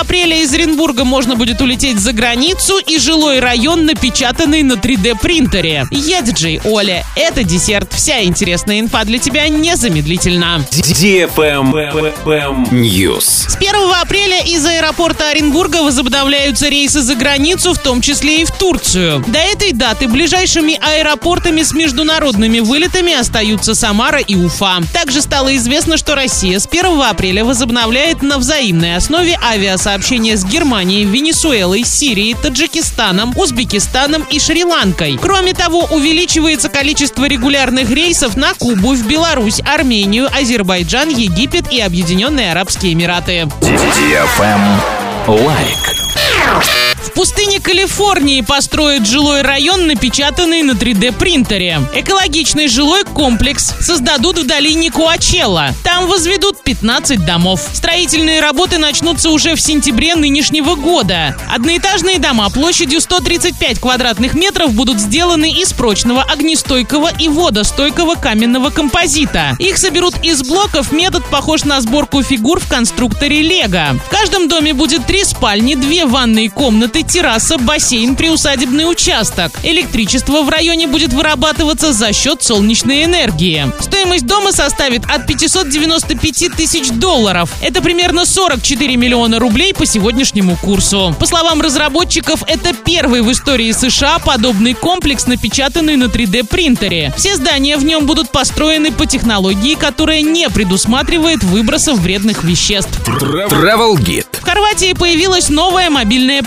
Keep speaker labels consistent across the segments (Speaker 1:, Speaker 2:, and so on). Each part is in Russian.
Speaker 1: апреля из Оренбурга можно будет улететь за границу и жилой район, напечатанный на 3D принтере. Я диджей Оля. Это десерт. Вся интересная инфа для тебя незамедлительно.
Speaker 2: News.
Speaker 1: С 1 апреля из аэропорта Оренбурга возобновляются рейсы за границу, в том числе и в Турцию. До этой даты ближайшими аэропортами с международными вылетами остаются Самара и Уфа. Также стало известно, что Россия с 1 апреля возобновляет на взаимной основе авиасообщение с Германией, Венесуэлой, Сирией, Таджикистаном, Узбекистаном и Шри-Ланкой. Кроме того, увеличивается количество регулярных рейсов на Кубу, в Беларусь, Армению, Азербайджан, Египет и Объединенные Арабские Эмираты.
Speaker 2: Лайк.
Speaker 1: Пустыне Калифорнии построят жилой район, напечатанный на 3D принтере. Экологичный жилой комплекс создадут в долине Куачелла. Там возведут 15 домов. Строительные работы начнутся уже в сентябре нынешнего года. Одноэтажные дома площадью 135 квадратных метров будут сделаны из прочного огнестойкого и водостойкого каменного композита. Их соберут из блоков, метод похож на сборку фигур в конструкторе Лего. В каждом доме будет три спальни, две ванные комнаты, терраса, бассейн, приусадебный участок. Электричество в районе будет вырабатываться за счет солнечной энергии. Стоимость дома составит от 595 тысяч долларов. Это примерно 44 миллиона рублей по сегодняшнему курсу. По словам разработчиков, это первый в истории США подобный комплекс, напечатанный на 3D принтере. Все здания в нем будут построены по технологии, которая не предусматривает выбросов вредных веществ.
Speaker 2: Travel Guide.
Speaker 1: В Хорватии появилось новое мобильное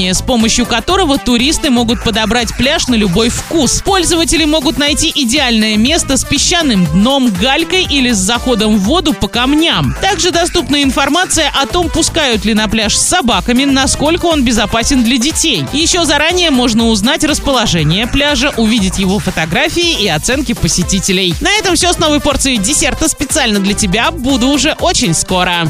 Speaker 1: приложение, с помощью которого туристы могут подобрать пляж на любой вкус. Пользователи могут найти идеальное место с песчаным дном, галькой или с заходом в воду по камням. Также доступна информация о том, пускают ли на пляж с собаками, насколько он безопасен для детей. Еще заранее можно узнать расположение пляжа, увидеть его фотографии и оценки посетителей. На этом все с новой порцией десерта специально для тебя. Буду уже очень скоро.